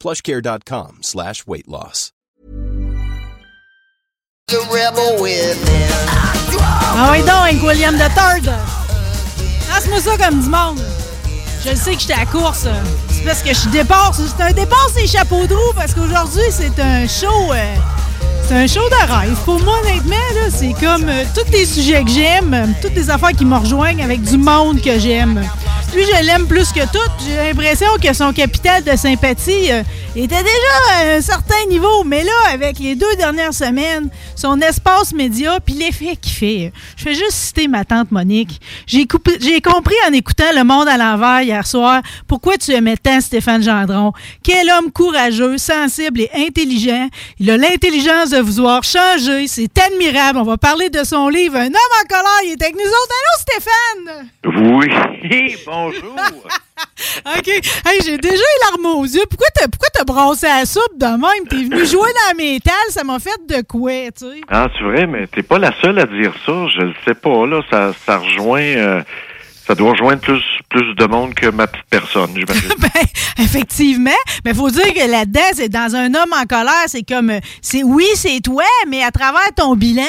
plushcare.com slash weight loss. The rebel within. Ah oui donc, William the Third. Lance-moi ça comme du monde. Je le sais que j'étais à la course. C'est parce que je départ. C'est un départ, c'est chapeau de roue, parce qu'aujourd'hui, c'est un show... euh, c'est un show de rêve. Pour moi, honnêtement, là, c'est comme euh, tous les sujets que j'aime, toutes les affaires qui me rejoignent avec du monde que j'aime. Lui, je l'aime plus que tout. J'ai l'impression que son capital de sympathie euh, était déjà à un certain niveau. Mais là, avec les deux dernières semaines, son espace média, puis l'effet qu'il fait. Je vais juste citer ma tante Monique. J'ai compris en écoutant Le Monde à l'envers hier soir pourquoi tu aimais tant Stéphane Gendron. Quel homme courageux, sensible et intelligent. Il a l'intelligence de vouloir changer. C'est admirable. On va parler de son livre Un homme en colère. Il est avec nous autres. Allô, Stéphane? Oui, bonjour. OK. Hey, j'ai déjà les larmes aux yeux. Pourquoi t'as, pourquoi t'as brassé la soupe de même? T'es venu jouer dans le métal. Ça m'a fait de quoi, tu sais? Ah, c'est vrai, mais t'es pas la seule à dire ça. Je le sais pas, là. Ça, ça rejoint. euh, ça doit rejoindre plus, plus de monde que ma petite personne, j'imagine. Ben, effectivement. Mais faut dire que là-dedans, c'est dans un homme en colère, c'est comme, euh, c'est oui, c'est toi, mais à travers ton bilan,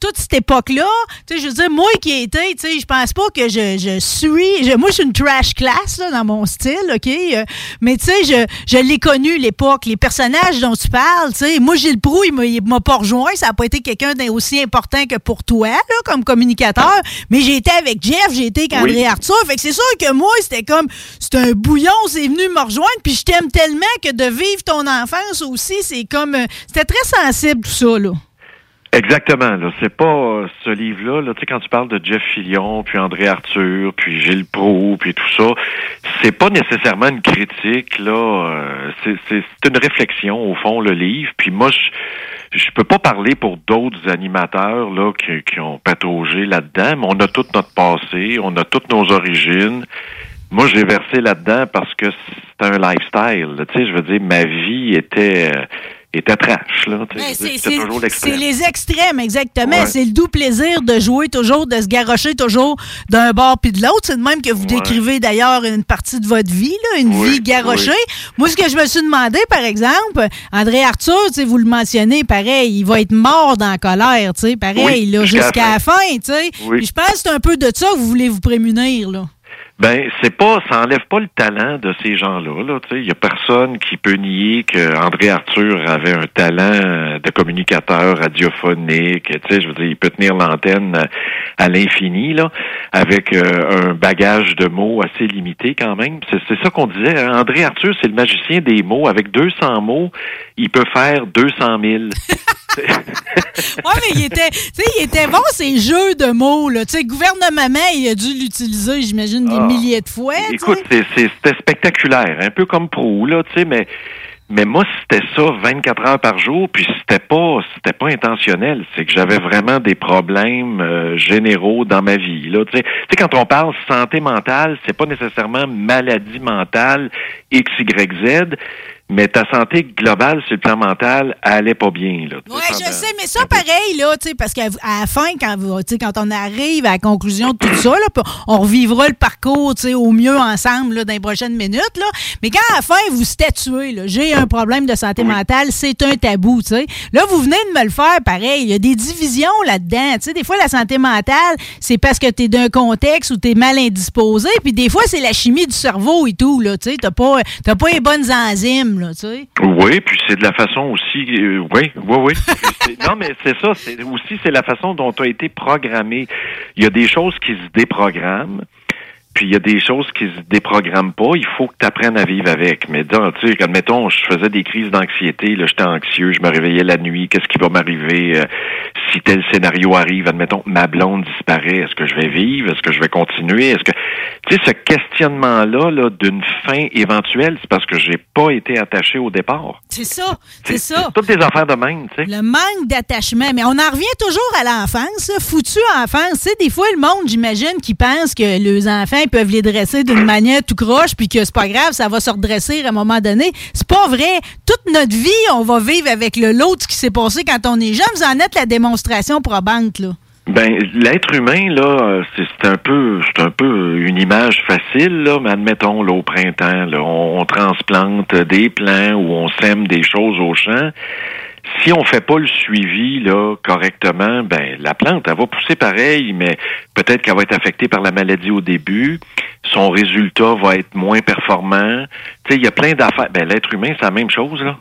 toute cette époque-là, tu sais, je veux dire, moi qui ai été, tu sais, je pense pas que je, je suis, je- moi, je suis une trash class, là, dans mon style, OK? Euh, mais tu sais, je, je l'ai connu, l'époque, les personnages dont tu parles, tu sais, moi, Gilles Proux, il m'a- pas rejoint, ça a pas été quelqu'un d'aussi important que pour toi, là, comme communicateur, mais j'ai été avec Jeff, j'ai été avec Oui. Arthur, fait que c'est sûr que moi, c'était comme, c'est un bouillon, c'est venu me rejoindre, puis je t'aime tellement que de vivre ton enfance aussi, c'est comme, euh, c'était très sensible tout ça, là. Exactement. Là, c'est pas euh, ce livre-là. Là, tu sais, quand tu parles de Jeff Fillion, puis André Arthur, puis Gilles Proulx, puis tout ça, c'est pas nécessairement une critique. Là, euh, c'est, c'est, une réflexion au fond le livre. Puis moi, je, je peux pas parler pour d'autres animateurs là qui, qui ont pataugé là-dedans, mais on a tout notre passé, on a toutes nos origines. Moi, j'ai versé là-dedans parce que c'est un lifestyle. Tu sais, je veux dire, ma vie était euh, était trash. Là. Ben, c'est toujours c'est- l'extrême. c'est les extrêmes, exactement. Ouais. C'est le doux plaisir de jouer toujours, de se garrocher toujours d'un bord puis de l'autre. C'est de même que vous Ouais. décrivez d'ailleurs une partie de votre vie, là, une Oui, vie garrochée. oui. Moi, ce que je me suis demandé, par exemple, André Arthur, tu sais, vous le mentionnez, pareil, il va être mort dans la colère, tu sais, pareil, Oui, jusqu'à la fin, tu sais. Oui. Je pense que c'est un peu de ça que vous voulez vous prémunir, là. Ben, c'est pas, ça enlève pas le talent de ces gens-là. Là, il y a personne qui peut nier que André Arthur avait un talent de communicateur radiophonique. Tu sais, je veux dire, il peut tenir l'antenne à, à l'infini là, avec euh, un bagage de mots assez limité quand même. C'est, ça qu'on disait. hein. André Arthur, c'est le magicien des mots. Avec 200 mots, il peut faire 200 000. Ouais, mais il était, il était bon ces jeux de mots là. Gouvernement, il a dû l'utiliser, j'imagine, des. Milliers de fois. tu sais. Écoute, c'était spectaculaire, un peu comme Pro, là, tu sais, mais mais moi c'était ça 24 heures par jour, puis c'était pas c'était pas intentionnel, c'est que j'avais vraiment des problèmes euh, généraux dans ma vie, là. Tu sais quand on parle santé mentale, c'est pas nécessairement maladie mentale X Y Z, mais ta santé globale sur le plan mental, elle allait pas bien, là. tu Ouais, je sais, mais ça, pareil, là, tu parce qu'à la fin, quand, tu quand on arrive à la conclusion de tout ça, là, on revivra le parcours, tu au mieux ensemble, là, dans les prochaines minutes, là. Mais quand à la fin, vous statuez, j'ai un problème de santé mentale, c'est un tabou, tu sais. Là, vous venez de me le faire, pareil. Il y a des divisions là-dedans, tu. Des fois, la santé mentale, c'est parce que t'es d'un contexte où t'es mal indisposé, puis des fois, c'est la chimie du cerveau et tout, là, tu. T'as pas, t'as pas les bonnes enzymes, même, là, tu sais. Oui, puis c'est de la façon aussi. euh, oui, oui, oui. Non, mais c'est ça. Aussi c'est la façon dont tu as été programmé. Il y a des choses qui se déprogramment. Puis il y a des choses qui se déprogramment pas. Il faut que tu apprennes à vivre avec. Mais dans, tu sais, admettons, je faisais des crises d'anxiété. Là, j'étais anxieux. Je me réveillais la nuit. Qu'est-ce qui va m'arriver euh, si tel scénario arrive Admettons, ma blonde disparaît. Est-ce que je vais vivre? Est-ce que je vais continuer? Est-ce que, tu sais, ce questionnement-là, là, d'une fin éventuelle, c'est parce que j'ai pas été attaché au départ. C'est ça, c'est ça. toutes des affaires de même, tu sais. Le manque d'attachement. Mais on en revient toujours à l'enfance, là. foutu enfance. Tu sais, des fois, le monde, j'imagine, qui pense que les enfants peuvent les dresser d'une manière tout croche, puis que c'est pas grave, ça va se redresser à un moment donné. C'est pas vrai. Toute notre vie, on va vivre avec le lot de ce qui s'est passé quand on est jeune. Vous en êtes la démonstration probante, là. Ben, l'être humain, là, c'est un peu c'est un peu une image facile, là, mais admettons, là, au printemps, on transplante des plants ou on sème des choses au champ. Si on fait pas le suivi là correctement, ben la plante elle va pousser pareil, mais peut-être qu'elle va être affectée par la maladie au début. Son résultat va être moins performant. Tu il y a plein d'affaires. Ben l'être humain, c'est la même chose là.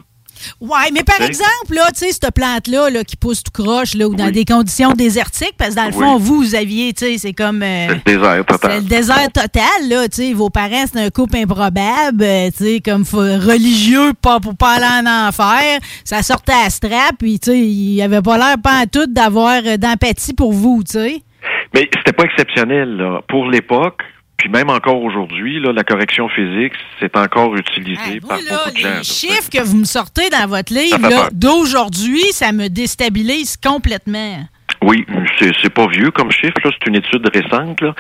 Ouais, mais par exemple, là, tu sais, cette plante-là, là, qui pousse tout croche, là, ou dans Oui. des conditions désertiques, parce que dans le Oui. fond, vous, vous aviez, tu sais, c'est comme. euh, C'est le désert c'est total. le désert total, là, tu sais. Vos parents, c'est un couple improbable, euh, tu sais, comme faut- religieux, pas pour pas aller en enfer. Ça sortait à strap, puis, tu sais, il avait pas l'air, pas en tout, d'avoir euh, d'empathie pour vous, tu sais. Mais c'était pas exceptionnel là. pour l'époque. Puis même encore aujourd'hui, la correction physique, c'est encore utilisé par là, beaucoup de gens. les chiffres que vous me sortez dans votre livre, d'aujourd'hui, ça me déstabilise complètement. Oui, c'est pas vieux comme chiffre, c'est une étude récente, là.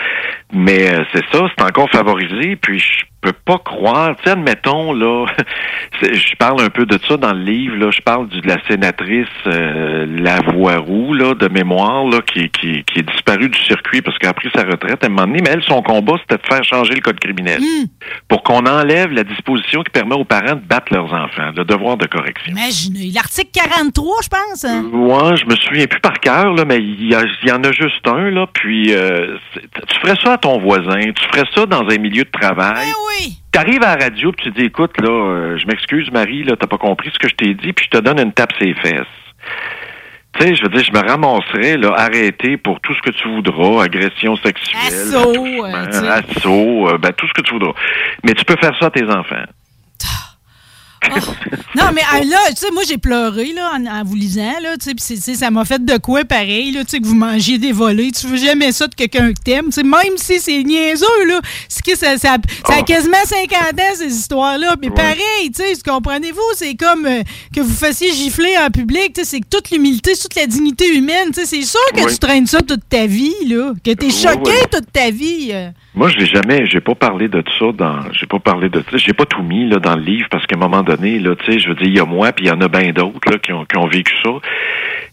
mais euh, c'est ça, c'est encore favorisé, puis je peux pas croire, tu sais, admettons, là, je parle un peu de ça dans le livre, là, je parle de la sénatrice euh, Lavoie-Roux, là, de mémoire, là, qui, qui, qui est disparue du circuit parce qu'elle a pris sa retraite à un moment donné, mais elle, son combat, c'était de faire changer le code criminel pour qu'on enlève la disposition qui permet aux parents de battre leurs enfants, le devoir de correction. Imaginez. L'article 43, je pense. hein? Ouais, je me souviens plus par cœur, là, mais il y, en a juste un, là, puis euh, tu ferais ça à ton voisin, tu ferais ça dans un milieu de travail. Oui. T'arrives à la radio puis tu dis écoute, là, euh, je m'excuse Marie, là, t'as pas compris ce que je t'ai dit, puis je te donne une tape ses fesses. Tu sais, je veux dire, je me ramasserais, là, arrêté pour tout ce que tu voudras, agression sexuelle, Assaut, euh, tu assaut, euh, ben, tout ce que tu voudras. Mais tu peux faire ça à tes enfants. Non, mais ah, là, tu sais, moi, j'ai pleuré là, en, en vous lisant, là, tu sais, tu ça m'a fait de quoi pareil, là, tu sais, que vous mangiez des volets. Tu veux jamais ça de quelqu'un que t'aimes, tu sais, même si c'est niaiseux, là. Que ça, ça, ça a Oh. quasiment 50 ans, ces histoires-là. Mais pareil, tu sais, comprenez-vous, c'est comme euh, que vous fassiez gifler en public, tu sais, c'est que toute l'humilité, toute la dignité humaine, tu sais, c'est sûr que tu traînes ça toute ta vie, là, que t'es Oui, choqué toute ta vie. euh. Moi, je l'ai jamais, j'ai pas parlé de ça dans, j'ai pas parlé de ça, j'ai pas tout mis là dans le livre parce qu'à un moment donné, là, tu sais, je veux dire, il y a moi puis il y en a bien d'autres là qui ont, qui ont vécu ça,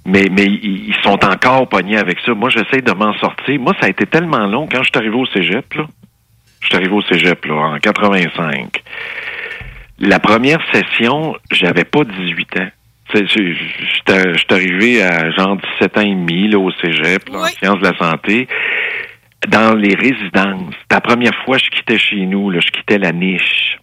mais mais ils sont encore pognés avec ça. Moi, j'essaie de m'en sortir. Moi, ça a été tellement long quand je suis arrivé au cégep là, je suis arrivé au cégep là en 85. La première session, j'avais pas 18 ans. J'étais j'étais arrivé à genre 17 ans et demi là, au cégep, là, en sciences de la santé dans les résidences. La première fois je quittais chez nous, là, je quittais la niche.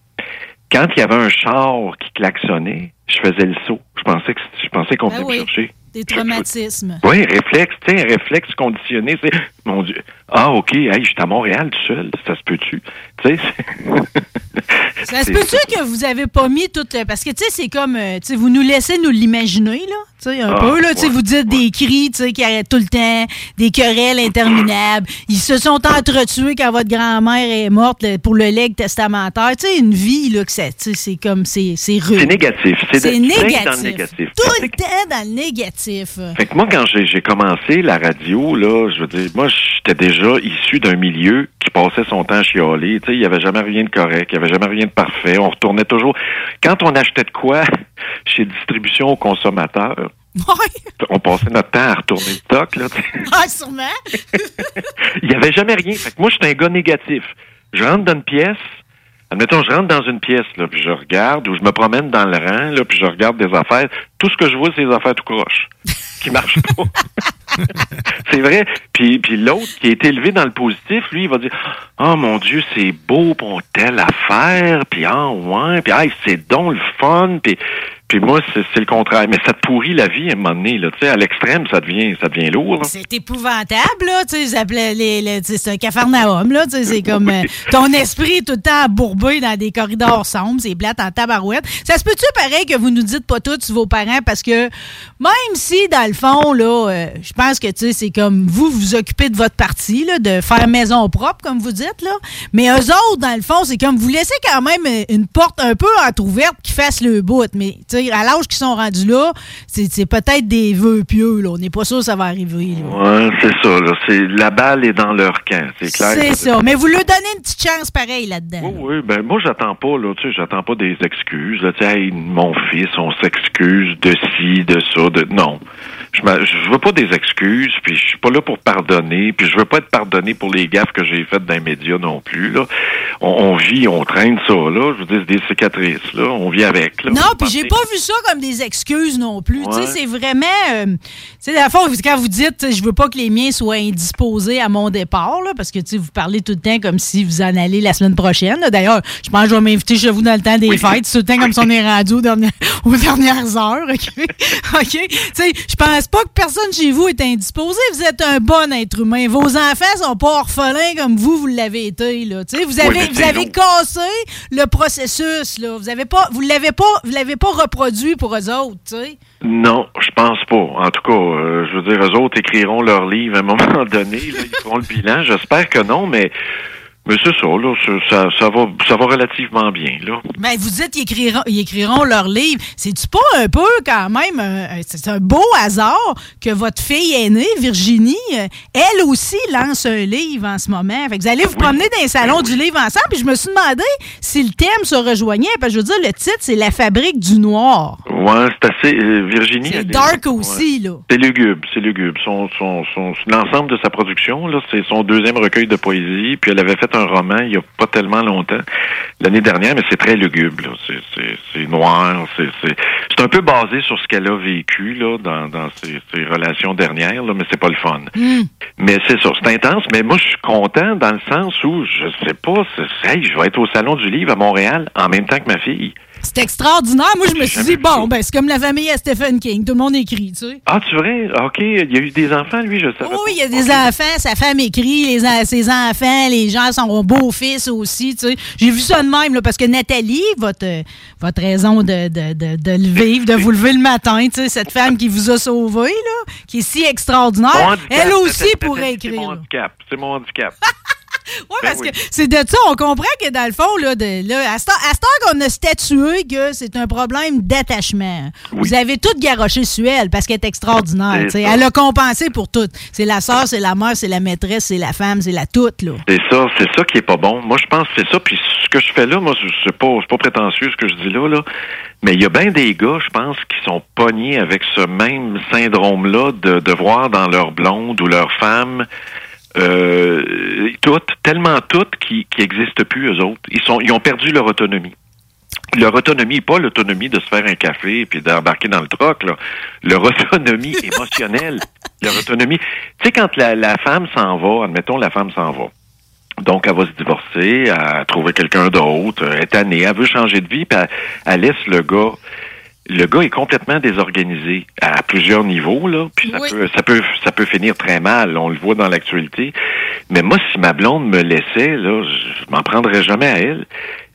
Quand il y avait un char qui klaxonnait, je faisais le saut. Je pensais que je pensais qu'on Ben venait oui. me chercher. Des traumatismes. Oui, réflexe, tu sais, réflexe conditionné, c'est mon Dieu. Ah, OK, hey, je suis à Montréal tout seul, ça se peut-tu? Tu sais, c'est- Ça se peut-tu que vous avez pas mis tout. euh, Parce que, tu sais, c'est comme. euh, tu sais, vous nous laissez nous l'imaginer, là. Tu sais, un Ah, peu, là. Tu sais, ouais, vous dites des cris, tu sais, qui arrêtent tout le temps, des querelles interminables. Ils se sont entretués quand votre grand-mère est morte là, pour le legs testamentaire. Tu sais, une vie, là, que ça. Tu sais, c'est comme. C'est c'est rude. c'est négatif. C'est de- tu traînes négatif. dans le négatif. Tout le temps dans le négatif. Fait que moi, quand j'ai j'ai commencé la radio, là, je veux dire, moi, j'étais déjà issu d'un milieu qui passait son temps à chialer. Tu sais, il y avait jamais rien de correct, il y avait jamais rien de parfait. On retournait toujours. Quand on achetait de quoi chez distribution aux consommateurs, on passait notre temps à retourner le stock, là. Ah, sûrement. Il y avait jamais rien. Fait que moi, j'étais un gars négatif. Je rentre dans une pièce, admettons, je rentre dans une pièce, là, puis je regarde, ou je me promène dans le rang, là, puis je regarde des affaires. Tout ce que je vois, c'est des affaires tout croche, qui marchent pas. c'est vrai. Puis, puis l'autre qui est élevé dans le positif, lui, il va dire Oh mon Dieu, c'est beau pour telle affaire, puis ah ouais, puis c'est donc le fun, puis puis moi, c'est le contraire. Mais ça te pourrit la vie à un moment donné. Là. À l'extrême, ça devient, ça devient lourd. C'est épouvantable. Là. C'est un cafarnaum. Là. C'est comme euh, ton esprit tout le temps bourbé dans des corridors sombres. C'est plate en tabarouette. Ça se peut-tu pareil que vous nous dites pas tous vos parents? Parce que même si, dans le fond, là, euh, je pense que c'est comme vous vous occupez de votre partie, là, de faire maison propre, comme vous dites. Là. Mais eux autres, dans le fond, c'est comme vous laissez quand même une porte un peu entrouverte qui fasse le bout. Mais à l'âge qu'ils sont rendus là, c'est peut-être des vœux pieux. Là. On n'est pas sûr que ça va arriver. Oui, c'est ça. La balle est dans leur camp, c'est clair. C'est ça. Mais vous leur donnez une petite chance pareil là-dedans. Oui, oui. Ben, moi, j'attends pas, là, tu sais, j'attends pas des excuses. Là, hey, mon fils, on s'excuse de ci, de ça, de. Non. Je, je veux pas des excuses, puis je suis pas là pour pardonner, puis je veux pas être pardonné pour les gaffes que j'ai faites dans les médias non plus. Là. On, vit, on traîne ça, là. Je veux dire, des cicatrices, là. On vit avec. Là. Non, puis j'ai pas vu ça comme des excuses non plus. Tu sais, c'est vraiment. Euh, tu sais, la fois, quand vous dites, je veux pas que les miens soient indisposés à mon départ, là, parce que, vous parlez tout le temps comme si vous en allez la semaine prochaine. D'ailleurs, je pense que je vais m'inviter chez vous dans le temps des fêtes. tout le temps comme si on est rendu aux dernières, aux dernières heures. OK? OK? Tu sais, je pense pas que personne chez vous est indisposé. Vous êtes un bon être humain. Vos enfants sont pas orphelins comme vous, vous l'avez été, là. Vous avez, vous avez cassé le processus, là. Vous avez pas, vous l'avez pas, vous l'avez pas reproduit pour eux autres, tu sais. Non, je pense pas. En tout cas, euh, je veux dire, eux autres écriront leur livre à un moment donné, là, ils feront le bilan. J'espère que non, mais mais c'est ça, là, ça, ça, va, ça va relativement bien, là. Ben, vous dites qu'ils écriront, ils écriront leur livre. C'est-tu pas un peu, quand même, c'est un beau hasard que votre fille aînée, Virginie, euh, elle aussi lance un livre en ce moment? Fait que vous allez vous promener dans les salons du livre ensemble, puis je me suis demandé si le thème se rejoignait, parce que je veux dire, le titre, c'est La fabrique du noir. Ouais, c'est assez, euh, Virginie. C'est dark aussi, là. C'est lugubre, c'est lugubre. Son, son, son, l'ensemble de sa production, là, c'est son deuxième recueil de poésie, puis elle avait fait un roman il n'y a pas tellement longtemps, l'année dernière, mais c'est très lugubre. C'est noir. C'est un peu basé sur ce qu'elle a vécu là, dans, dans ses, relations dernières, là, mais c'est pas le fun. Hmm. Mais c'est ça, c'est intense, mais moi je suis content dans le sens où je sais pas, hey, je vais être au Salon du Livre à Montréal en même temps que ma fille. C'est extraordinaire. Moi, je me suis dit, bon, ben, c'est comme la famille à Stephen King. Tout le monde écrit, tu sais. Ah, tu vrai? OK. Il y a eu des enfants, lui, je sais. Oui, il y a des enfants. Sa femme écrit, les, ses enfants, les gens sont beaux-fils aussi, tu sais. J'ai vu ça de même, là, parce que Nathalie, votre, votre raison de, de, de, de le vivre, de vous lever le matin, tu sais, cette femme qui vous a sauvé, là, qui est si extraordinaire, elle aussi pourrait écrire. C'est mon handicap. C'est mon handicap. oui, ben parce que c'est de ça, on comprend que dans le fond, là, de, là à ce temps qu'on a statué que c'est un problème d'attachement. Vous avez tout garoché sur elle parce qu'elle est extraordinaire. elle a compensé pour tout. C'est la soeur, c'est la mère, c'est la maîtresse, c'est la femme, c'est la toute. Là. C'est ça, c'est ça qui est pas bon. Moi, je pense que c'est ça. Puis ce que je fais là, moi, c'est pas, pas prétentieux ce que je dis là, là. Mais il y a bien des gars, je pense, qui sont pognés avec ce même syndrome-là de, de voir dans leur blonde ou leur femme euh, toutes, tellement toutes qui n'existent plus, eux autres. Ils, sont, ils ont perdu leur autonomie. Leur autonomie, pas l'autonomie de se faire un café puis d'embarquer dans le troc, là. Leur autonomie émotionnelle. Leur autonomie. Tu sais, quand la, la femme s'en va, admettons, la femme s'en va. Donc, elle va se divorcer, elle trouver quelqu'un d'autre, elle est tannée, elle veut changer de vie, puis elle, elle laisse le gars le gars est complètement désorganisé à plusieurs niveaux là, puis ça peut ça peut ça peut finir très mal, on le voit dans l'actualité. Mais moi si ma blonde me laissait là, je m'en prendrais jamais à elle,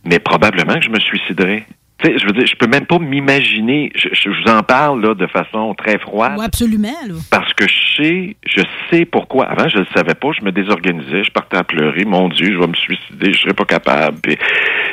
mais probablement que je me suiciderais je veux dire, je peux même pas m'imaginer. Je, vous en parle là de façon très froide. absolument. Parce que je sais, je sais pourquoi. Avant, je ne savais pas. Je me désorganisais, je partais à pleurer. Mon Dieu, je vais me suicider, je serais pas capable.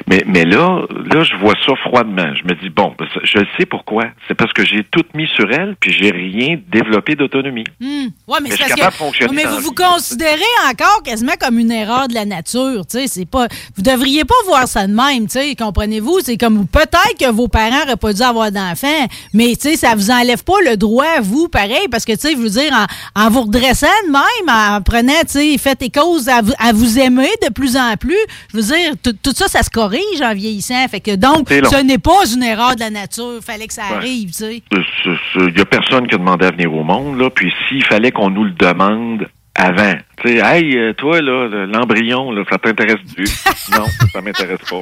mais, mais là, là, je vois ça froidement. Je me dis bon, ben, je sais pourquoi. C'est parce que j'ai tout mis sur elle, puis j'ai rien développé d'autonomie. Ouais, mais, c'est parce que, mais vous vous considérez encore quasiment comme une erreur de la nature. Tu sais, c'est pas. Vous devriez pas voir ça de même. Tu sais, comprenez-vous? C'est comme peut-être peut-être que vos parents n'auraient pas dû avoir d'enfants, mais tu sais, ça vous enlève pas le droit, vous, pareil, parce que, tu sais, je veux dire, en, en vous redressant de même, en prenant, tu sais, faites tes causes à vous, à vous aimer de plus en plus, je veux dire, tout, ça, ça se corrige en vieillissant. Fait que donc, ce n'est pas une erreur de la nature. Fallait que ça arrive, tu sais. Il n'y a personne qui a demandé à venir au monde, là. Puis s'il fallait qu'on nous le demande avant, tu sais, hey, euh, toi, là, le- l'embryon, là, ça t'intéresse-tu? non, ça m'intéresse pas.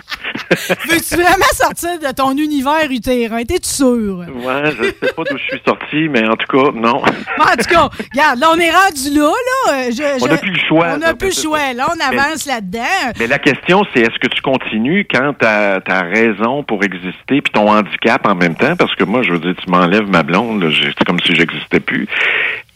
Veux-tu vraiment sortir de ton univers utérin? T'es-tu sûr? Ouais, je sais pas d'où je suis sorti, mais en tout cas, non. Bon, en tout cas, regarde, là, on est rendu là, là. Euh, je- On je- n'a plus le choix, On n'a plus le choix. Là, on avance là-dedans. Mais la question, c'est est-ce que tu continues quand tu as, raison pour exister puis ton handicap en même temps? Parce que moi, je veux dire, tu m'enlèves ma blonde, c'est comme si j'existais plus.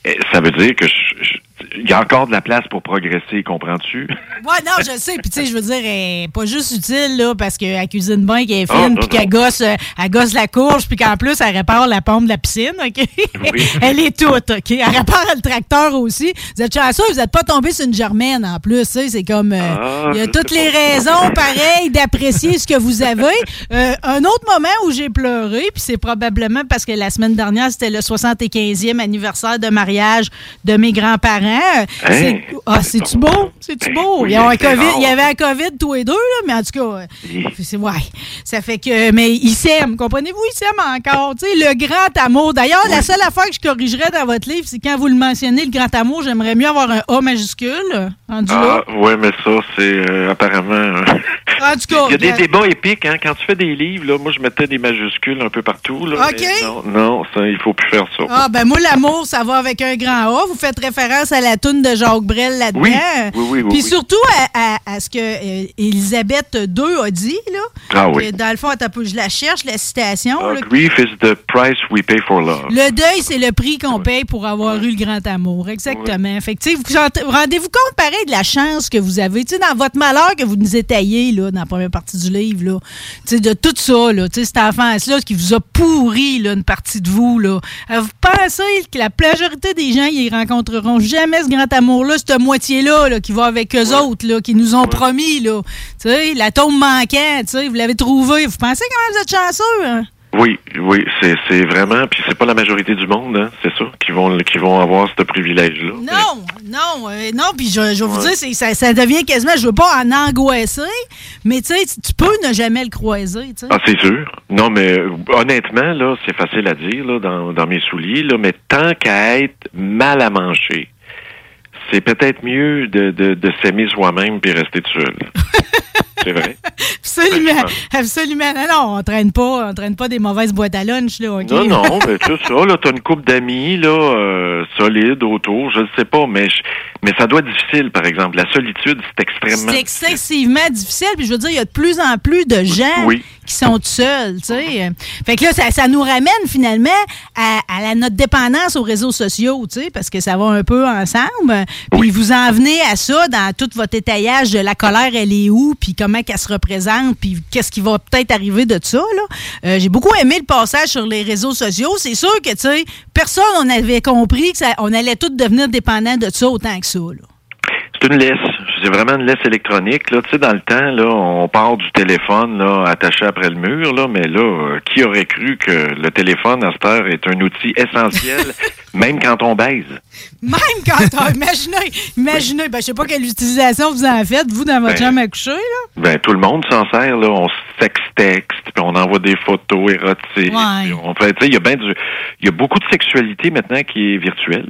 Eh, Ça veut dire que je- je- il y a encore de la place pour progresser, comprends-tu? Ouais, non, je sais. Puis, tu sais, je veux dire, elle est pas juste utile, là, parce qu'elle cuisine bien, qu'elle est Ah, fine, puis qu'elle gosse, euh, elle gosse la courge, puis qu'en plus, elle répare la pompe de la piscine, OK? Oui. elle est toute, OK? Elle répare le tracteur aussi. Vous êtes chanceux, vous n'êtes pas tombé sur une germaine, en plus. C'est comme... euh, Ah, il y a toutes les raisons, pareil, d'apprécier ce que vous avez. Euh, un autre moment où j'ai pleuré, puis c'est probablement parce que la semaine dernière, c'était le 75e anniversaire de mariage de mes grands-parents. C'est- Ah, c'est-tu beau? C'est-tu beau? Oui, Ils ont un c'est COVID, il y avait un COVID tous les deux, là, mais en tout cas, euh, Oui. c'est, ouais. Ça fait que, mais ils s'aiment, comprenez-vous? Ils s'aiment encore. Tu sais, le grand amour. D'ailleurs, la seule affaire que je corrigerais dans votre livre, c'est quand vous le mentionnez, le grand amour, j'aimerais mieux avoir un A majuscule, là. Ah, ouais, mais ça, c'est euh, apparemment. euh, En tout cas, Il y a des débats épiques, hein. Quand tu fais des livres, là, moi, je mettais des majuscules un peu partout, là. OK. Non, non, ça, il faut plus faire ça. Ah, ben moi, l'amour, ça va avec un grand A. Vous faites référence à la toune de Jacques Brel là-dedans. Oui, oui, oui, oui, Puis surtout à, à- à ce que euh, Élisabeth II a dit, là. Ah oui. Que, Dans le fond, je la cherche, la citation. Ah, là. grief is the price we pay for love. Le deuil, c'est le prix qu'on paye pour avoir eu le grand amour. Exactement. Fait que, tu sais, vous vous rendez-vous compte, pareil, de la chance que vous avez, tu sais, dans votre malheur que vous nous étayez, là, dans la première partie du livre, là. Tu sais, de tout ça, là, tu sais, cette enfance-là, qui vous a pourri, là, une partie de vous, là. Euh, Vous pensez que la majorité des gens, ils rencontreront jamais ce grand amour-là, cette moitié-là, là, qui va avec eux autres, là, qui nous ont promis, là. La tombe sais, vous l'avez trouvé. Vous pensez quand même vous êtes chanceux, hein? Oui, oui, c'est c'est vraiment, puis c'est pas la majorité du monde, hein, c'est ça, qui vont qui vont avoir ce privilège-là. Non, non, euh, non, puis je, je vais vous dire, c'est- ça, ça devient quasiment, je veux pas en angoisser, mais tu sais, tu- tu peux ne jamais le croiser, tu sais. Ah, c'est sûr. Non, mais euh, honnêtement, là, c'est facile à dire, là, dans, dans mes souliers, là, mais tant qu'à être mal à manger, c'est peut-être mieux de, de, de s'aimer soi-même puis rester tout seul. c'est vrai? Absolument, absolument. Non, non, on traîne pas, on traîne pas des mauvaises boîtes à lunch, là? Non, non, mais tout ça, là, t'as une couple d'amis, là, euh, solides autour, je ne sais pas, mais, je- mais ça doit être difficile, par exemple. La solitude, c'est extrêmement C'est excessivement difficile, puis je veux dire, il y a de plus en plus de gens Oui. qui sont seuls, tu sais. Fait que là, ça, ça nous ramène finalement à, à la, notre dépendance aux réseaux sociaux, tu sais, parce que ça va un peu ensemble. Puis vous en venez à ça dans tout votre étayage de la colère, elle est où, puis comment qu'elle se représente, puis qu'est-ce qui va peut-être arriver de ça. Euh, J'ai beaucoup aimé le passage sur les réseaux sociaux. C'est sûr que, tu sais, personne on avait compris que ça, on allait tous devenir dépendants de ça autant que ça, là. C'est une laisse. C'est vraiment une laisse électronique. Là. Tu sais, dans le temps, là, on part du téléphone là, attaché après le mur, là, mais là, euh, qui aurait cru que le téléphone à cette heure est un outil essentiel, même quand on baise? Même quand on, imaginez, imaginez, ben, je sais pas quelle utilisation vous en faites, vous, dans votre Ben, chambre à coucher, là. Ben, tout le monde s'en sert, là. On sextexte, puis on envoie des photos érotiques. Ouais. on fait, tu sais, il y a ben du, il y a beaucoup de sexualité maintenant qui est virtuelle.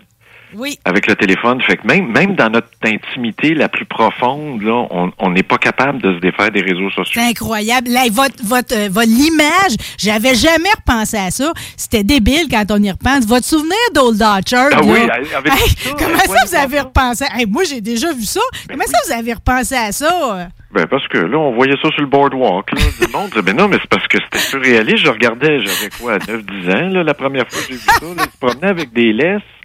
Oui. avec le téléphone. Fait que même, même dans notre intimité la plus profonde, là, on n'est pas capable de se défaire des réseaux sociaux. C'est incroyable. Là, votre, votre, euh, votre l'image, j'avais jamais repensé à ça. C'était débile quand on y repense. Votre souvenir d'Old Orchard, Ah là. oui, avec Hey, ça, comment ça, vous avez repensé? Hey, moi, j'ai déjà vu ça. comment ça, vous avez repensé à ça? Ben, parce que là, on voyait ça sur le boardwalk, là. Le monde disait, ben non, mais c'est parce que c'était surréaliste. Je regardais, j'avais quoi, 9-10 ans, là, la première fois que j'ai vu ça, là. Se promenaient avec des laisses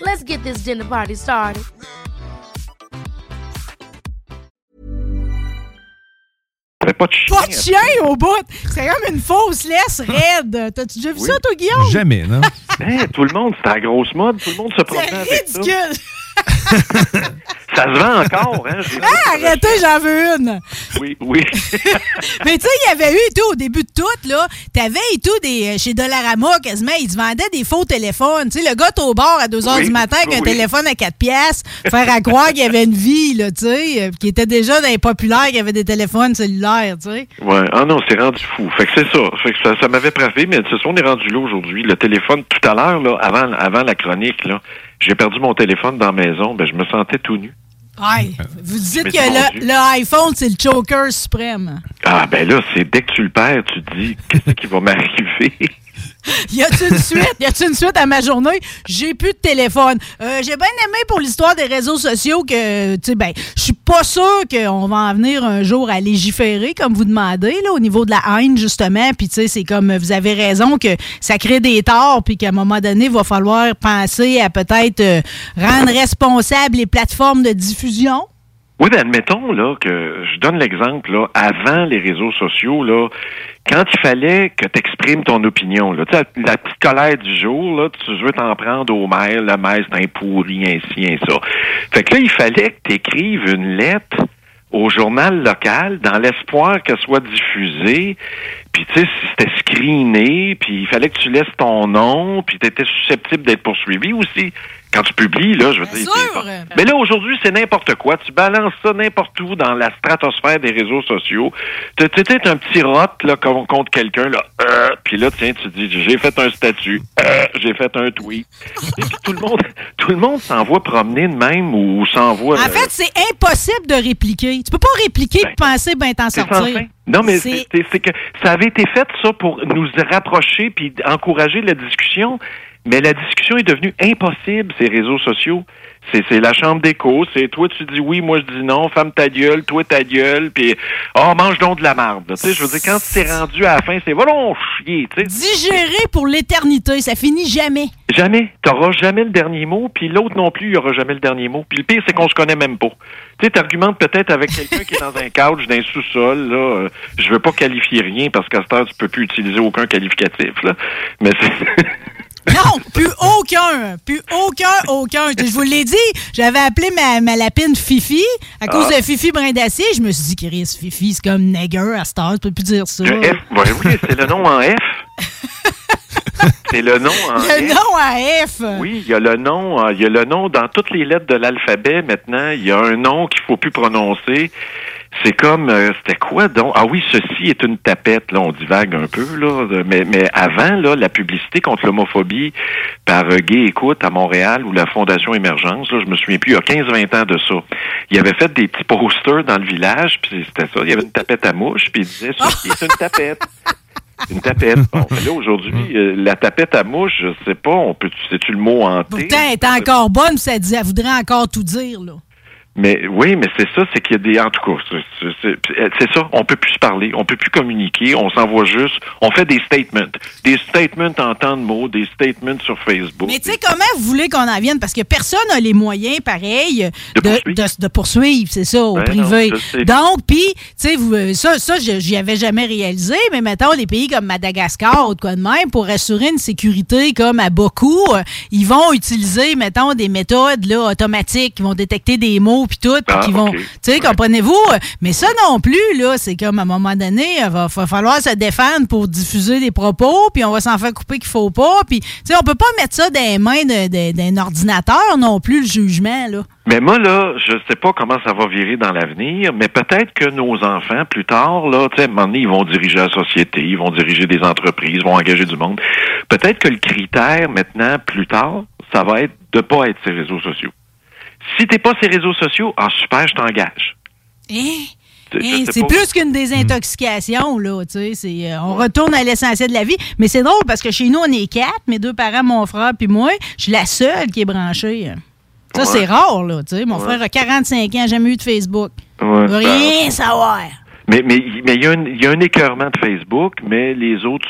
Let's get this dinner party started. Pas de chien. Pas de chien au bout! C'est comme une fausse laisse raide. T'as-tu déjà vu ça, toi, Guillaume? Jamais, non? Hein, tout le monde, c'était la grosse mode. Tout le monde se promenait C'est avec ça. ridicule! Ça se vend encore, hein? Ah, arrêtez, j'en veux une! Oui, oui. Mais tu sais, il y avait eu et tout, au début de tout, là, t'avais et tout des, euh, chez Dollarama, quasiment, ils te vendaient des faux téléphones. Tu sais, le gars est au bar à 2 h Oui, du matin avec un téléphone à 4 piastres, faire à croire qu'il y avait une vie, là, tu sais, euh, qui était déjà dans les populaires, qu'il y avait des téléphones cellulaires, tu sais. Ouais. Ah non, c'est rendu fou. Fait que c'est ça. Fait que ça, ça m'avait frappé, mais c'est ça, on est rendu là aujourd'hui. Le téléphone, tout à l'heure, là, avant, avant la chronique, là, j'ai perdu mon téléphone dans la maison, ben je me sentais tout nu. Ouais. Vous dites que le iPhone, c'est le choker suprême. Ah ben là, c'est dès que tu le perds, tu te dis qu'est-ce qui va m'arriver? Y a-tu une suite? Y a-tu une suite à ma journée? J'ai plus de téléphone. Euh, J'ai bien aimé pour l'histoire des réseaux sociaux que, tu sais, ben, je suis pas sûr qu'on va en venir un jour à légiférer, comme vous demandez, là, au niveau de la haine, justement. Puis, tu sais, c'est comme, vous avez raison que ça crée des torts, puis qu'à un moment donné, il va falloir penser à peut-être euh, rendre responsables les plateformes de diffusion. Oui, ben admettons là que je donne l'exemple là, avant les réseaux sociaux là, quand il fallait que tu exprimes ton opinion là, sais la petite colère du jour là, tu veux t'en prendre au maire, le maire c'est un pourri ainsi et ça. Fait que là il fallait que tu écrives une lettre au journal local dans l'espoir qu'elle soit diffusée. Puis tu sais, c'était screené, puis il fallait que tu laisses ton nom, puis tu étais susceptible d'être poursuivi aussi. Quand tu publies, là, je veux Bien dire. sûr. Mais là, aujourd'hui, c'est n'importe quoi. Tu balances ça n'importe où dans la stratosphère des réseaux sociaux. Tu t'es un petit rot, là, con- contre quelqu'un, là. Euh, puis là, tiens, tu dis, j'ai fait un statut. Euh, j'ai fait un tweet. Et puis tout le monde, tout le monde s'envoie promener de même ou s'envoie. En euh, fait, c'est impossible de répliquer. Tu peux pas répliquer Ben, et penser ben t'en sortir. Non, mais c'est que ça avait été fait, ça, pour nous rapprocher puis encourager la discussion. Mais la discussion est devenue impossible, ces réseaux sociaux. C'est la chambre d'écho, c'est toi tu dis oui, moi je dis non, femme ta gueule, toi ta gueule, puis oh mange donc de la marde. Tu sais, je veux dire quand c'est rendu à la fin, c'est donc chier, tu sais. Digérer pour l'éternité, ça finit jamais. Jamais. T'auras jamais le dernier mot, puis l'autre non plus, il aura jamais le dernier mot. Puis le pire, c'est qu'on se connaît même pas. Tu sais, t'argumentes peut-être avec quelqu'un qui est dans un couch, d'un sous-sol, là. euh, je veux pas qualifier rien, parce qu'à cette heure, tu peux plus utiliser aucun qualificatif, là. Mais c'est... Non, plus aucun. Plus aucun, aucun. Je vous l'ai dit, j'avais appelé ma, ma lapine Fifi à cause Ah. de Fifi Brin d'Acier. Je me suis dit, Chris, Fifi, c'est comme nigger à heure, tu peux plus dire ça. Le F, oui, c'est le nom en F. c'est le nom en Le F. nom à F. Oui, il y a le nom, il y a le nom dans toutes les lettres de l'alphabet maintenant. Il y a un nom qu'il faut plus prononcer. C'est comme, euh, c'était quoi donc? Ah oui, ceci est une tapette. Là, on divague un peu là, de- mais mais avant là, la publicité contre l'homophobie par euh, Gay Écoute à Montréal ou la Fondation Émergence, là, je me souviens plus, il y a 15-20 ans de ça. Il avait fait des petits posters dans le village, puis c'était ça. Il y avait une tapette à mouche, puis il disait ceci est une tapette. Une tapette. Bon, mais là, aujourd'hui, euh, la tapette à mouche, je sais pas, on peut, sais-tu le mot hanté? Pourtant, elle est encore bonne, ça dit, elle voudrait encore tout dire, là. Mais oui, mais c'est ça, c'est qu'il y a des. En tout cas, c'est- ça. On peut plus se parler, on peut plus communiquer, on s'envoie juste. On fait des statements, des statements en temps de mots, des statements sur Facebook. Mais tu sais, comment vous voulez qu'on en vienne? Parce que personne n'a les moyens, pareil, De de, poursuivre. de- de poursuivre, c'est ça, au Ben privé. non. Donc, puis, tu sais, vous, ça, ça je- j'y avais jamais réalisé, mais mettons, les pays comme Madagascar ou de quoi de même, pour assurer une sécurité comme à beaucoup, euh, ils vont utiliser, mettons, des méthodes là, automatiques qui vont détecter des mots promos puis tout, puis Ah, qui vont, tu sais, comprenez-vous? Mais ça non plus, là, c'est comme à un moment donné, il va, va falloir se défendre pour diffuser des propos, puis on va s'en faire couper qu'il faut pas, puis, tu sais, on peut pas mettre ça dans les mains d'un ordinateur non plus, le jugement, là. Mais moi, là, je sais pas comment ça va virer dans l'avenir, mais peut-être que nos enfants, plus tard, là, tu sais, à un moment donné, ils vont diriger la société, ils vont diriger des entreprises, ils vont engager du monde. Peut-être que le critère, maintenant, plus tard, ça va être de pas être ces réseaux sociaux. Si t'es pas ces réseaux sociaux, ah, super, je t'engage. Hein? Hein, c'est plus qu'une désintoxication, là, tu sais. euh, on retourne à l'essentiel de la vie. Mais c'est drôle parce que chez nous, on est quatre, mes deux parents, mon frère puis moi. Je suis la seule qui est branchée. Ça, Ouais. c'est rare, là, tu sais. Mon Ouais. frère a 45 ans, jamais eu de Facebook. Ouais, ça- rien savoir. Mais mais mais il y a un il y a un écœurement de Facebook, mais les autres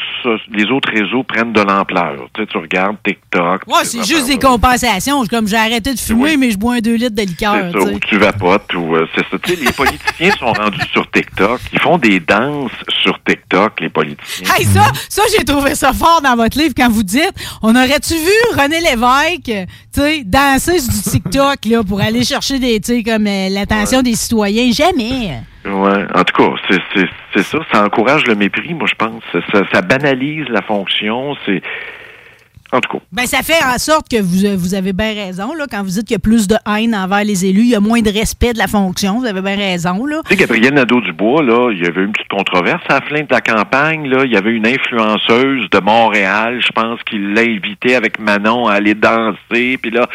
les autres réseaux prennent de l'ampleur. Tu sais, tu regardes TikTok. Ouais, c'est juste des compensations. Comme j'ai arrêté de fumer, Oui. mais je bois un 2 litres de liqueur, ça, ou tu vapotes, ou euh, c'est ça. Tu sais, les politiciens sont rendus sur TikTok. Ils font des danses sur TikTok, les politiciens. Hey, ça, ça j'ai trouvé ça fort dans votre livre quand vous dites on aurait-tu vu René Lévesque, tu sais, danser sur du TikTok là, pour aller chercher des, tu sais, comme euh, l'attention des citoyens? Jamais. Ouais. En tout cas, c'est, c'est, ça. Ça encourage le mépris, moi, je pense. Ça, ça, ça banalise la fonction. C'est. En tout cas. Ben, ça fait en sorte que vous, euh, vous avez bien raison, là, quand vous dites qu'il y a plus de haine envers les élus, il y a moins de respect de la fonction, vous avez bien raison, là. Tu sais, Gabriel Nadeau-Dubois, là, il y avait une petite controverse à la fin de la campagne, là. Il y avait une influenceuse de Montréal, je pense, qui l'a invité avec Manon à aller danser. Puis là,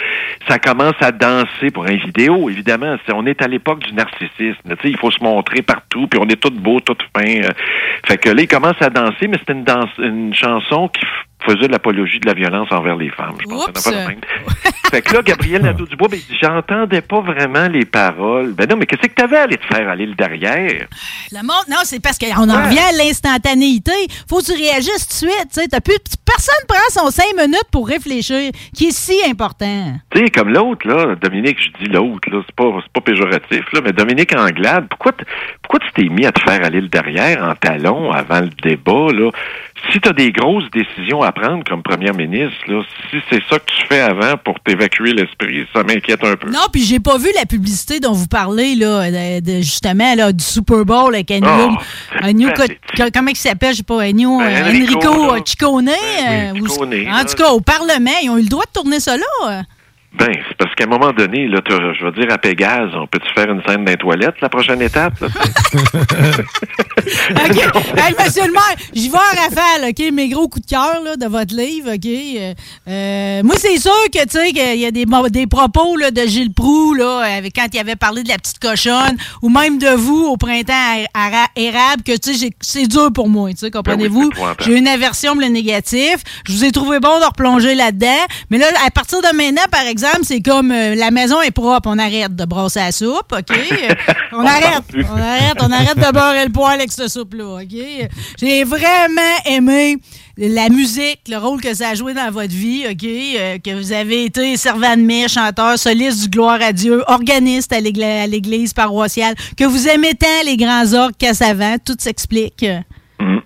ça commence à danser pour un vidéo, évidemment. On est à l'époque du narcissisme. Tu sais, il faut se montrer partout, puis on est tous beaux, tous fins. euh. Fait que là, il commence à danser, mais c'était une, danse, une chanson qui faisait l'apologie de la violence envers les femmes. Je pense. Oups. Pas même. fait que là, Gabriel Nadeau-Dubois, ben, j'entendais pas vraiment les paroles. Ben non, mais qu'est-ce que t'avais à aller te faire aller le derrière? Le monde, non, c'est parce qu'on en revient à l'instantanéité. Faut que tu réagisses tout de suite. T'as plus- Personne prend son cinq minutes pour réfléchir, qui est si important. Tu sais, comme l'autre, là, Dominique, je dis l'autre, là, c'est pas, c'est pas péjoratif, là, mais Dominique Anglade, pourquoi, pourquoi tu t'es mis à te faire aller le derrière en talon avant le débat, là? Si tu as des grosses décisions à prendre comme première ministre, là, si c'est ça que tu fais avant pour t'évacuer l'esprit, ça m'inquiète un peu. Non, puis j'ai pas vu la publicité dont vous parlez, là, de, de- justement, là, du Super Bowl avec Ennio. Oh, comment il s'appelle, je sais pas, Ben, euh, Enrico, Enrico là. Ciccone. Ben euh, ou- en tout cas, au Parlement, ils ont eu le droit de tourner ça là. Ben, c'est parce qu'à un moment donné, là, je vais dire à Pégase, on peut-tu faire une scène dans les toilettes, la prochaine étape? là? OK. Hey, monsieur le maire, j'y vais en rafale, OK? Mes gros coups de cœur là, de votre livre, OK? Euh, euh, moi, c'est sûr que, tu sais, qu'il y a des, des propos là, de Gilles Proux, là, avec, quand il avait parlé de la petite cochonne, ou même de vous au printemps ara- érable, que, tu sais, c'est dur pour moi, tu sais, comprenez-vous? c'est épouvantable. j'ai une aversion pour le négatif. Je vous ai trouvé bon de replonger là-dedans. Mais là, à partir de maintenant, par exemple, c'est comme euh, la maison est propre, on arrête de brasser la soupe, OK? On arrête, on arrête, on arrête de beurrer le poil avec cette soupe-là, OK? J'ai vraiment aimé la musique, le rôle que ça a joué dans votre vie, OK? Euh, que vous avez été servant de messe, chanteur, soliste du Gloire à Dieu, organiste à l'église paroissiale, que vous aimez tant les grands orques qu'à savant, tout s'explique.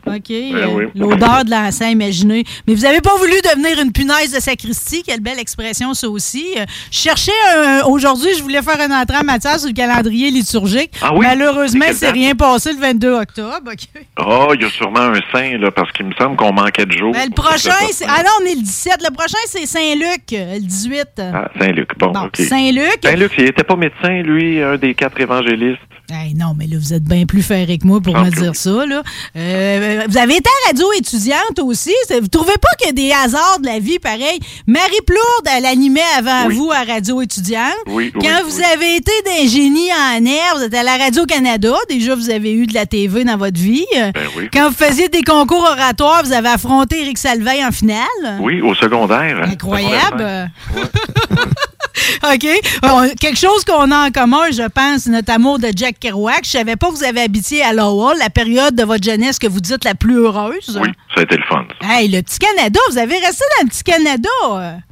OK. Ben oui. L'odeur de l'encens imaginé. Mais vous n'avez pas voulu devenir une punaise de sacristie. Quelle belle expression, ça aussi. Euh, Je cherchais un- Aujourd'hui, je voulais faire un entrée en matière sur le calendrier liturgique. Ah oui? Malheureusement, C'est rien passé le 22 octobre. OK. Oh, il y a sûrement un saint, là, parce qu'il me semble qu'on manquait de jours. Ben, le prochain, c'est. Ah non, on est le 17. Le prochain, c'est Saint-Luc, euh, le 18. Ah, Saint-Luc. Bon, Bon, OK. Saint-Luc. Saint-Luc, il était pas médecin, lui, un des quatre évangélistes. Hey, non, mais là, vous êtes bien plus ferré que moi pour Ah, me plus. dire ça. Là. Euh, vous avez été à radio étudiante aussi. Vous trouvez pas qu'il y a des hasards de la vie pareil? Marie Plourde, elle animait avant Oui. vous à radio étudiante. Oui, oui, Quand vous avez été d'un génie en air, vous êtes à la Radio-Canada. Déjà, vous avez eu de la TV dans votre vie. Ben oui. Quand vous faisiez des concours oratoires, vous avez affronté Éric Salveille en finale. Oui, au secondaire. Incroyable. OK? Quelque chose qu'on a en commun, je pense, notre amour de Jack Kerouac. Je savais pas que vous avez habité à Lowell, la période de votre jeunesse que vous dites la plus heureuse. Oui, ça a été le fun. Hey, le petit Canada, vous avez resté dans le petit Canada.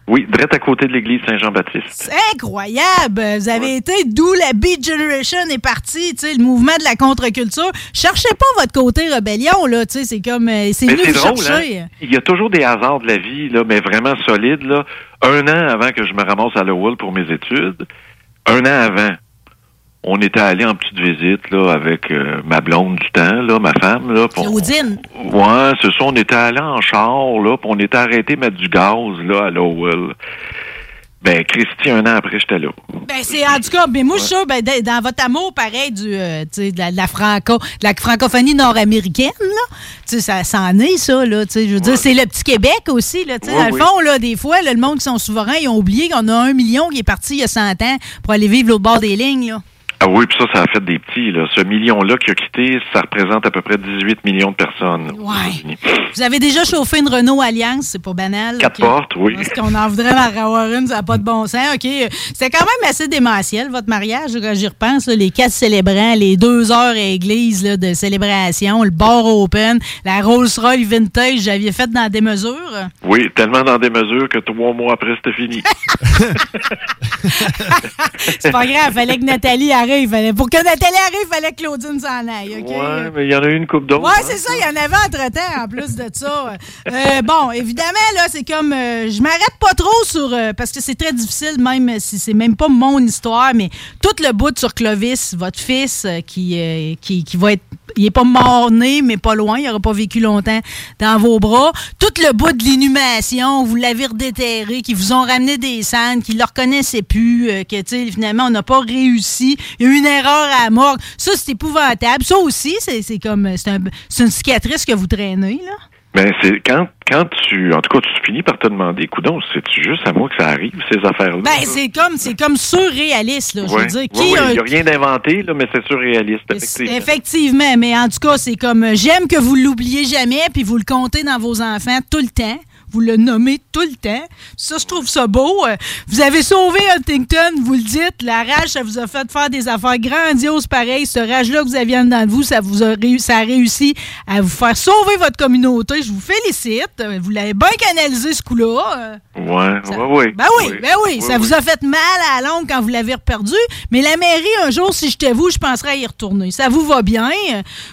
Oui, direct à côté de l'église Saint-Jean-Baptiste. C'est incroyable. Vous avez été d'où la Beat Generation est partie, tu sais, le mouvement de la contre-culture. Cherchez pas votre côté rébellion, là, tu sais, c'est comme, euh, c'est nous drôle, hein? Il y a toujours des hasards de la vie, là, mais vraiment solides, là. Un an avant que je me ramasse à Lowell pour mes études, un an avant, on était allé en petite visite là avec euh, ma blonde du temps, là, ma femme. Là, puis on- Claudine. Ouais, c'est ça. On était allé en char, là, on était arrêté mettre du gaz là, à Lowell. Ben, Christy, un an après, j'étais là. Ben, c'est en tout cas, mais moi, je suis sûre, ben, dans- dans votre amour, pareil, du, euh, de, la, de la franco, de la francophonie nord-américaine, là, tu sais, ça, ça en est, ça, là, tu sais, je veux dire, c'est le petit Québec aussi, là, tu sais, Oui, dans le fond, là, des fois, là, le monde qui sont souverains, ils ont oublié qu'on a un million qui est parti il y a 100 ans pour aller vivre l'autre bord des lignes, là. Ah oui, puis ça, ça a fait des petits. Là. Ce million-là qui a quitté, ça représente à peu près 18 millions de personnes. Ouais. Vous avez déjà chauffé une Renault Alliance, c'est pas banal. Quatre portes, oui. Parce qu'on en voudrait en avoir une, ça n'a pas de bon sens. OK. C'était quand même assez démentiel, votre mariage, quand j'y repense. là, les quatre célébrants, les deux heures à église là, de célébration, le bar open, la Rolls-Royce vintage, j'avais fait dans des mesures? Oui, tellement dans des mesures que trois mois après, c'était fini. C'est pas grave, fallait que Nathalie arrive. Pour que Nathalie arrive, fallait que Claudine s'en aille. OK? Ouais, mais il y en a eu une coupe d'autres. Ouais, hein. c'est ça, il y en avait entre-temps, en plus de ça. Euh, bon, évidemment, là, c'est comme... euh, je m'arrête pas trop sur... euh, parce que c'est très difficile, même si c'est même pas mon histoire, mais tout le bout sur Clovis, votre fils, euh, qui, qui, qui va être... Il est pas mort-né, mais pas loin. Il aura pas vécu longtemps dans vos bras. Tout le bout de l'inhumation, vous l'avez redéterré, qui vous ont ramené des scènes, qui le reconnaissaient plus, euh, que, tu finalement, on n'a pas réussi. Il y a eu une erreur à la morgue. Ça, c'est épouvantable. Ça aussi, c'est comme... C'est un- c'est une cicatrice que vous traînez, là. Ben, c'est quand, quand tu, en tout cas, tu finis par te demander, coudon, c'est juste à moi que ça arrive, ces affaires-là? Ben, c'est comme, c'est comme surréaliste, là. Je veux dire, qui ouais, a- il n'y a rien d'inventé, là, mais c'est surréaliste, effectivement. Effectivement, mais en tout cas, c'est comme j'aime que vous l'oubliez jamais, puis vous le comptez dans vos enfants tout le temps. Vous le nommez tout le temps. Ça, je trouve ça beau. Euh, Vous avez sauvé Huntington, vous le dites. La rage, ça vous a fait faire des affaires grandioses pareilles. Ce rage-là que vous aviez en dedans de vous, ça vous a, ça a réussi à vous faire sauver votre communauté. Je vous félicite. Euh, Vous l'avez bien canalisé, ce coup-là. Euh, Ouais, ça- ouais, ouais. Ben oui, ben oui, ça vous a fait mal à la longue quand vous l'avez reperdu, mais la mairie, un jour, si j'étais vous, je penserais à y retourner. Ça vous va bien?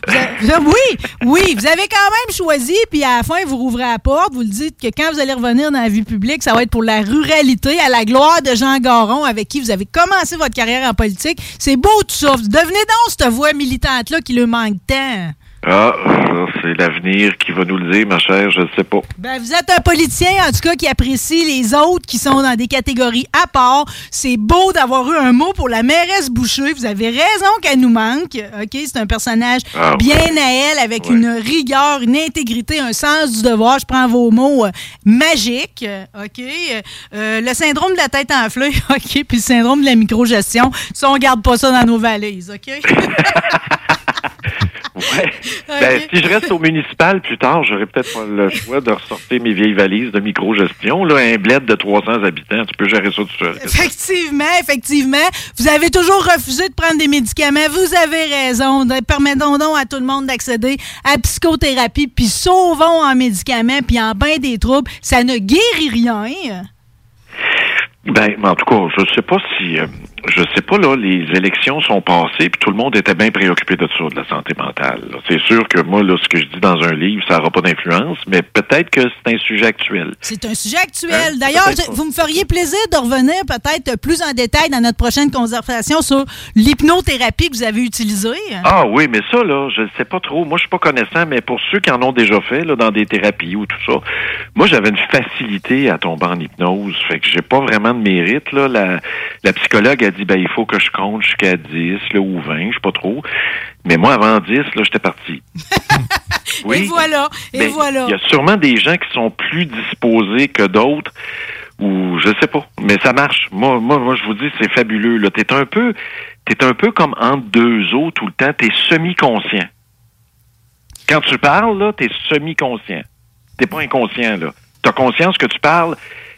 Vous avez- vous avez- oui, oui, vous avez quand même choisi, puis à la fin, vous rouvrez la porte, vous le dites que quand vous allez revenir dans la vie publique, ça va être pour la ruralité, à la gloire de Jean Garon, avec qui vous avez commencé votre carrière en politique. C'est beau tout ça. Devenez donc cette voix militante-là qui le manque tant. Ah, ça, c'est l'avenir qui va nous le dire, ma chère, je ne sais pas. Ben, vous êtes un politicien, en tout cas, qui apprécie les autres qui sont dans des catégories à part. C'est beau d'avoir eu un mot pour la mairesse Boucher. Vous avez raison qu'elle nous manque. OK? C'est un personnage Ah, bien à elle, avec Ouais. une rigueur, une intégrité, un sens du devoir. Je prends vos mots euh, magiques. OK? Euh, euh, le syndrome de la tête enflée. OK? Puis le syndrome de la microgestion. Ça, on garde pas ça dans nos valises. OK? Ouais. Ben, si je reste au municipal plus tard, j'aurais peut-être le choix de ressortir mes vieilles valises de micro-gestion. Là, un bled de 300 habitants, tu peux gérer ça tout seul. Effectivement, effectivement. Vous avez toujours refusé de prendre des médicaments. Vous avez raison. De- Permettons donc à tout le monde d'accéder à psychothérapie, puis sauvons en médicaments, puis en bain des troubles. Ça ne guérit rien. Ben, en tout cas, je sais pas si, euh, je sais pas là, les élections sont passées, puis tout le monde était bien préoccupé de ça, de la santé mentale. C'est sûr que moi, là, ce que je dis dans un livre, ça n'aura pas d'influence, mais peut-être que c'est un sujet actuel. C'est un sujet actuel. Hein? D'ailleurs, vous me feriez plaisir de revenir peut-être plus en détail dans notre prochaine conversation sur l'hypnothérapie que vous avez utilisée. Ah oui, mais ça, là, je ne sais pas trop. Moi, je suis pas connaissant, mais pour ceux qui en ont déjà fait, là, dans des thérapies ou tout ça, moi, j'avais une facilité à tomber en hypnose. Fait que j'ai pas vraiment de mérite, là. La, la psychologue a dit, ben, il faut que je compte jusqu'à 10, là, ou 20, je sais pas trop. Mais moi, avant 10, là, j'étais parti. Et voilà, et Mais voilà. Il y a sûrement des gens qui sont plus disposés que d'autres, ou je sais pas. Mais ça marche. Moi, moi, moi, je vous dis, c'est fabuleux. Là, t'es un peu, t'es un peu comme entre deux eaux tout le temps. T'es semi-conscient. Quand tu parles, là, t'es semi-conscient. T'es pas inconscient, là. T'as conscience que tu parles,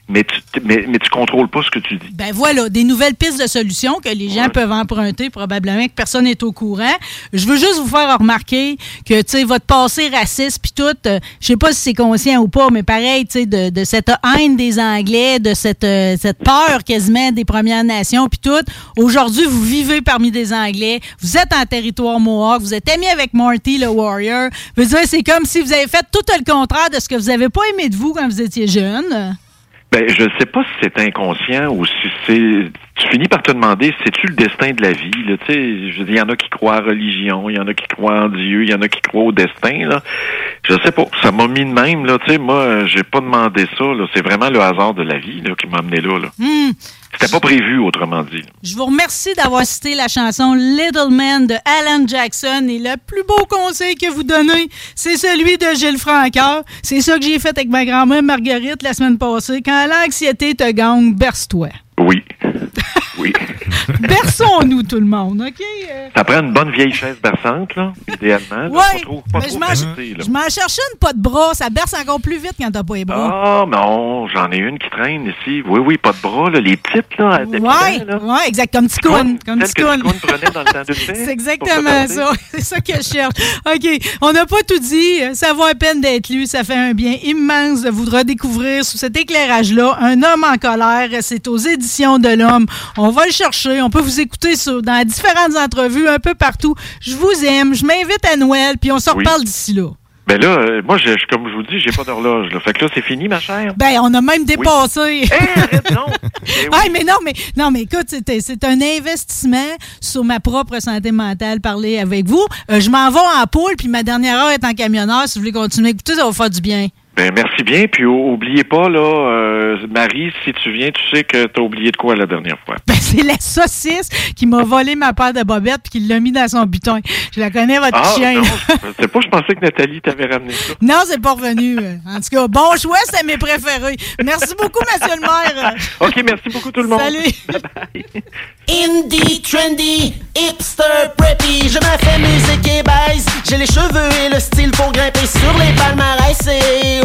mais tu, mais, mais tu contrôles pas ce que tu dis. Ben voilà, des nouvelles pistes de solutions que les gens peuvent emprunter, probablement que personne n'est au courant. Je veux juste vous faire remarquer que, tu sais, votre passé raciste puis tout, euh, je sais pas si c'est conscient ou pas, mais pareil, tu sais, de, de cette haine des Anglais, de cette, euh, cette peur quasiment des Premières Nations puis tout. Aujourd'hui, vous vivez parmi des Anglais, vous êtes en territoire Mohawk, vous êtes amis avec Marty le Warrior. Je veux dire, c'est comme si vous avez fait tout le contraire de ce que vous avez pas aimé de vous quand vous étiez jeune. Ben, je sais pas si c'est inconscient ou si c'est tu finis par te demander, c'est-tu le destin de la vie? Là? Tu sais, je veux dire, il y en a qui croient à la religion, il y en a qui croient en Dieu, il y en a qui croient au destin. Là. Je sais pas, ça m'a mis de même. Là, tu sais, moi, j'ai pas demandé ça. C'est vraiment le hasard de la vie là, qui m'a amené là. là. Hmm. C'était pas prévu, autrement dit. Je vous remercie d'avoir cité la chanson Little Man de Alan Jackson. Et le plus beau conseil que vous donnez, c'est celui de Gilles Francoeur. C'est ça que j'ai fait avec ma grand-mère Marguerite la semaine passée. Quand l'anxiété te gagne, berce-toi. Oui. Oui. Berçons-nous, tout le monde, OK? Euh, Ça prend une bonne vieille chaise berçante, là, idéalement. trop je m'en cherchais une pas de bras. Ça berce encore plus vite quand t'as pas les bras. Ah, non, j'en ai une qui traîne ici. Oui, oui, pas de bras, là, les petites, là, là. ouais, exact, comme petit Ticoune, Comme paix, C'est exactement ça. C'est ça que je cherche. OK. On n'a pas tout dit. Ça vaut à peine d'être lu. Ça fait un bien immense de vous redécouvrir sous cet éclairage-là. Un homme en colère. C'est aux éditions de l'Homme. On va le chercher. On peut vous écouter sur, dans différentes entrevues un peu partout. Je vous aime. Je m'invite à Noël. Puis on se Oui. reparle d'ici là. Ben là, euh, moi, je, je- comme je vous dis, j'ai pas d'horloge, là. Fait que là, c'est fini, ma chère? Ben, on a même dépassé. Eh, arrête! Eh oui. Ah, mais non, mais non, mais écoute, c'est un investissement sur ma propre santé mentale, parler avec vous. Euh, je m'en vais en poule, puis ma dernière heure est en camionneur. Si vous voulez continuer à écouter, ça va faire du bien. Ben, merci bien. Puis, oubliez pas, là, euh, Marie, si tu viens, tu sais que t'as oublié de quoi la dernière fois. Ben, c'est la saucisse qui m'a volé ma paire de bobettes puis qui l'a mis dans son butin. Je la connais, votre Ah, chien. sais pas, je pensais que Nathalie t'avait ramené ça. Non, c'est pas revenu. En tout cas, bon choix, c'est mes préférés. Merci beaucoup, monsieur le maire. OK, merci beaucoup tout le monde. Salut. Indie, trendy, hipster, preppy, je me fais musique et baise. J'ai les cheveux et le style pour grimper sur les palmarès et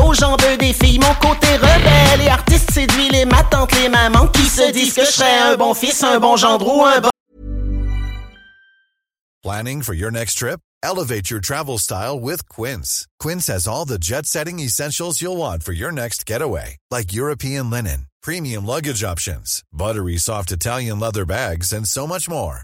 Planning for your next trip? Elevate your travel style with Quince. Quince has all the jet setting essentials you'll want for your next getaway, like European linen, premium luggage options, buttery soft Italian leather bags, and so much more.